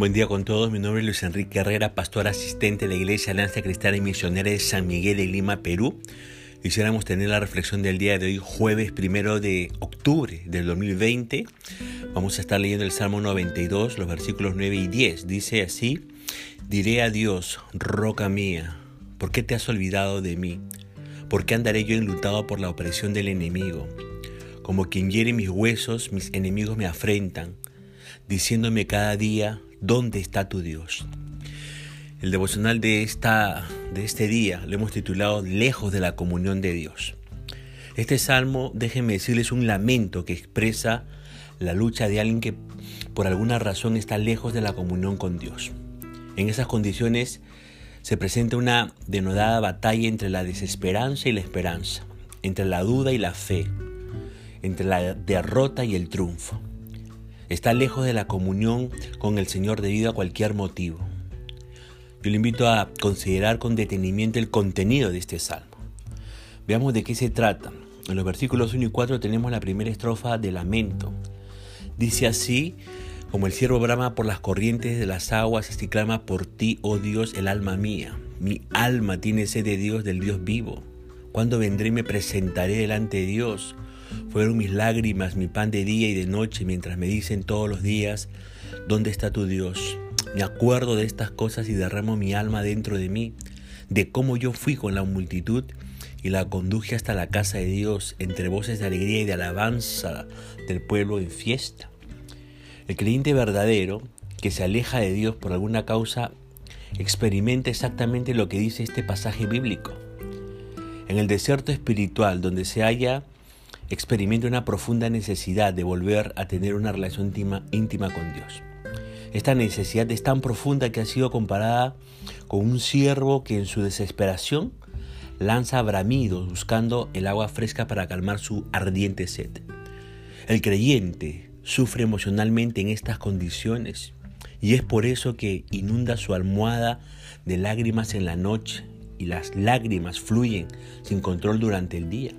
Buen día con todos, mi nombre es Luis Enrique Herrera, pastor asistente de la Iglesia Alianza Cristiana y Misionera de San Miguel de Lima, Perú. Quisiéramos tener la reflexión del día de hoy, jueves primero de octubre del 2020. Vamos a estar leyendo el Salmo 92, los versículos 9 y 10. Dice así, diré a Dios, roca mía, ¿por qué te has olvidado de mí? ¿Por qué andaré yo enlutado por la opresión del enemigo? Como quien hiere mis huesos, mis enemigos me afrentan, diciéndome cada día, ¿Dónde está tu Dios? El devocional de, esta, de este día lo hemos titulado Lejos de la comunión de Dios. Este salmo, déjenme decirles, un lamento que expresa la lucha de alguien que por alguna razón está lejos de la comunión con Dios. En esas condiciones se presenta una denodada batalla entre la desesperanza y la esperanza, entre la duda y la fe, entre la derrota y el triunfo está lejos de la comunión con el Señor debido a cualquier motivo. Yo le invito a considerar con detenimiento el contenido de este salmo. Veamos de qué se trata. En los versículos 1 y 4 tenemos la primera estrofa de lamento. Dice así, como el ciervo brama por las corrientes de las aguas, así clama por ti, oh Dios, el alma mía. Mi alma tiene sed de Dios, del Dios vivo. Cuando vendré y me presentaré delante de Dios? Fueron mis lágrimas, mi pan de día y de noche, mientras me dicen todos los días, ¿dónde está tu Dios? Me acuerdo de estas cosas y derramo mi alma dentro de mí, de cómo yo fui con la multitud y la conduje hasta la casa de Dios entre voces de alegría y de alabanza del pueblo en fiesta. El creyente verdadero que se aleja de Dios por alguna causa experimenta exactamente lo que dice este pasaje bíblico. En el desierto espiritual donde se halla experimenta una profunda necesidad de volver a tener una relación íntima, íntima con Dios. Esta necesidad es tan profunda que ha sido comparada con un ciervo que en su desesperación lanza bramidos buscando el agua fresca para calmar su ardiente sed. El creyente sufre emocionalmente en estas condiciones y es por eso que inunda su almohada de lágrimas en la noche y las lágrimas fluyen sin control durante el día.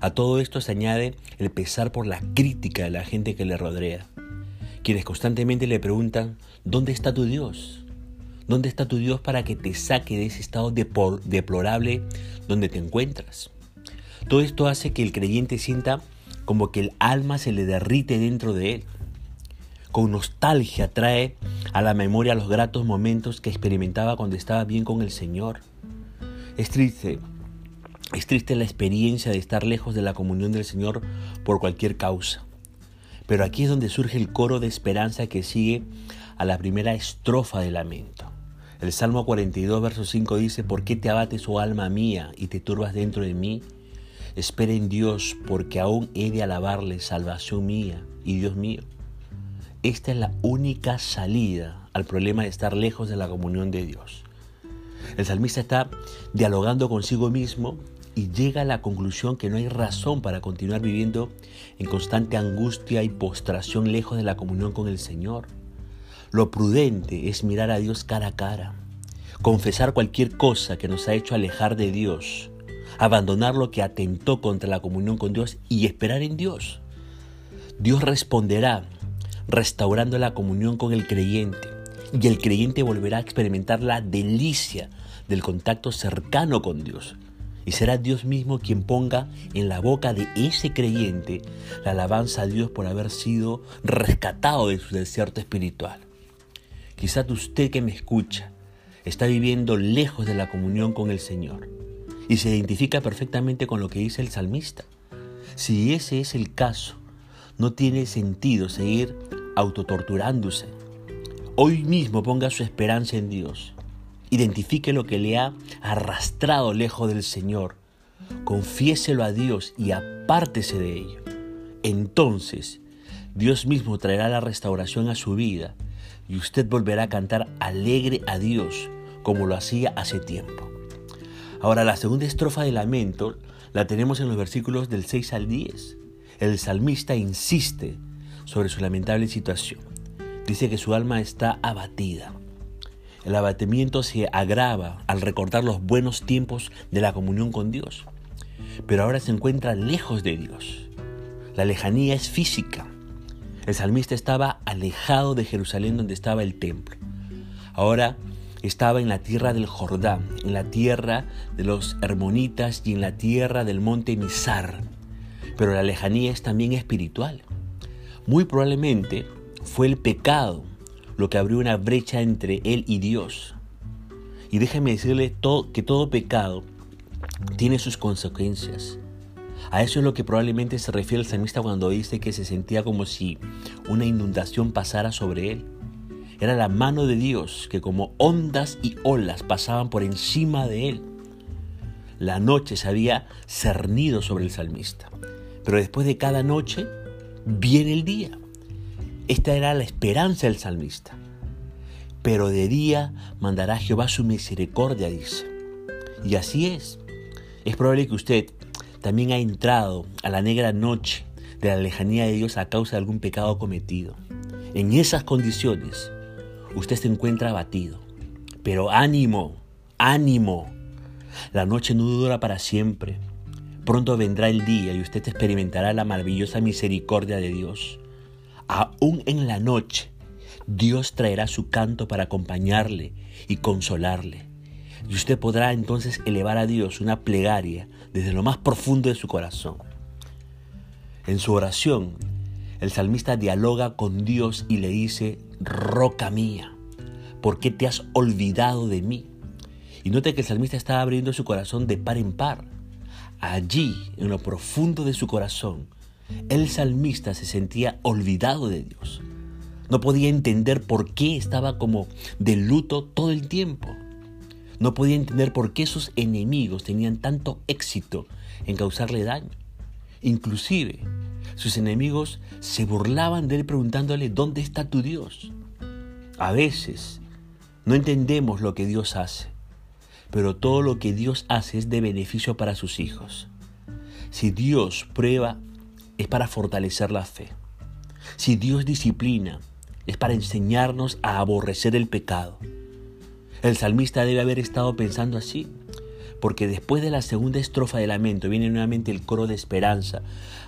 A todo esto se añade el pesar por la crítica de la gente que le rodea, quienes constantemente le preguntan, ¿dónde está tu Dios? ¿Dónde está tu Dios para que te saque de ese estado deplorable donde te encuentras? Todo esto hace que el creyente sienta como que el alma se le derrite dentro de él. Con nostalgia trae a la memoria los gratos momentos que experimentaba cuando estaba bien con el Señor. Es triste es triste la experiencia de estar lejos de la comunión del Señor por cualquier causa. Pero aquí es donde surge el coro de esperanza que sigue a la primera estrofa de lamento. El Salmo 42, verso 5 dice, ¿por qué te abates, oh alma mía, y te turbas dentro de mí? Espera en Dios, porque aún he de alabarle, salvación mía y Dios mío. Esta es la única salida al problema de estar lejos de la comunión de Dios. El salmista está dialogando consigo mismo y llega a la conclusión que no hay razón para continuar viviendo en constante angustia y postración lejos de la comunión con el Señor. Lo prudente es mirar a Dios cara a cara, confesar cualquier cosa que nos ha hecho alejar de Dios, abandonar lo que atentó contra la comunión con Dios y esperar en Dios. Dios responderá restaurando la comunión con el creyente y el creyente volverá a experimentar la delicia del contacto cercano con Dios y será Dios mismo quien ponga en la boca de ese creyente la alabanza a Dios por haber sido rescatado de su desierto espiritual. Quizás usted que me escucha está viviendo lejos de la comunión con el Señor y se identifica perfectamente con lo que dice el salmista. Si ese es el caso, no tiene sentido seguir autotorturándose. Hoy mismo ponga su esperanza en Dios Identifique lo que le ha arrastrado lejos del Señor. Confiéselo a Dios y apártese de ello. Entonces, Dios mismo traerá la restauración a su vida y usted volverá a cantar alegre a Dios como lo hacía hace tiempo. Ahora, la segunda estrofa de lamento la tenemos en los versículos del 6 al 10. El salmista insiste sobre su lamentable situación. Dice que su alma está abatida. El abatimiento se agrava al recordar los buenos tiempos de la comunión con Dios, pero ahora se encuentra lejos de Dios. La lejanía es física. El salmista estaba alejado de Jerusalén donde estaba el templo. Ahora estaba en la tierra del Jordán, en la tierra de los Hermonitas y en la tierra del monte Mizar. Pero la lejanía es también espiritual. Muy probablemente fue el pecado lo que abrió una brecha entre él y Dios. Y déjeme decirle que todo pecado tiene sus consecuencias. A eso es lo que probablemente se refiere el salmista cuando dice que se sentía como si una inundación pasara sobre él. Era la mano de Dios que como ondas y olas pasaban por encima de él. La noche se había cernido sobre el salmista. Pero después de cada noche viene el día. Esta era la esperanza del salmista. Pero de día mandará Jehová su misericordia, dice. Y así es. Es probable que usted también ha entrado a la negra noche de la lejanía de Dios a causa de algún pecado cometido. En esas condiciones, usted se encuentra abatido. Pero ánimo, ánimo. La noche no dura para siempre. Pronto vendrá el día y usted experimentará la maravillosa misericordia de Dios. Aún en la noche, Dios traerá su canto para acompañarle y consolarle. Y usted podrá entonces elevar a Dios una plegaria desde lo más profundo de su corazón. En su oración, el salmista dialoga con Dios y le dice, roca mía, ¿por qué te has olvidado de mí? Y note que el salmista está abriendo su corazón de par en par. Allí, en lo profundo de su corazón, el salmista se sentía olvidado de Dios. No podía entender por qué estaba como de luto todo el tiempo. No podía entender por qué sus enemigos tenían tanto éxito en causarle daño. Inclusive, sus enemigos se burlaban de él preguntándole, ¿dónde está tu Dios? A veces no entendemos lo que Dios hace, pero todo lo que Dios hace es de beneficio para sus hijos. Si Dios prueba, es para fortalecer la fe. Si Dios disciplina, es para enseñarnos a aborrecer el pecado. El salmista debe haber estado pensando así, porque después de la segunda estrofa de lamento viene nuevamente el coro de esperanza,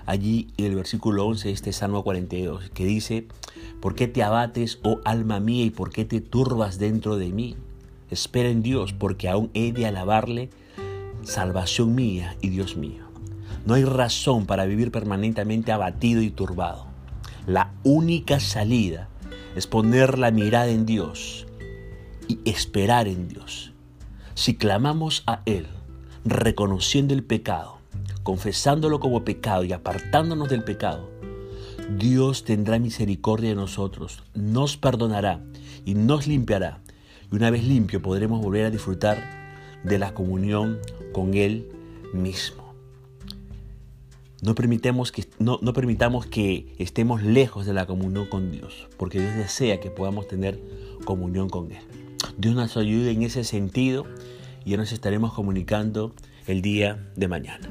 allí en el versículo 11 de este Salmo 42, que dice, ¿por qué te abates, oh alma mía, y por qué te turbas dentro de mí? Espera en Dios, porque aún he de alabarle, salvación mía y Dios mío. No hay razón para vivir permanentemente abatido y turbado. La única salida es poner la mirada en Dios y esperar en Dios. Si clamamos a Él, reconociendo el pecado, confesándolo como pecado y apartándonos del pecado, Dios tendrá misericordia de nosotros, nos perdonará y nos limpiará. Y una vez limpio podremos volver a disfrutar de la comunión con Él mismo. No, permitamos que, no, no permitamos que estemos lejos de la comunión con Dios, porque Dios desea que podamos tener comunión con Él. Dios nos ayude en ese sentido y ya nos estaremos comunicando el día de mañana.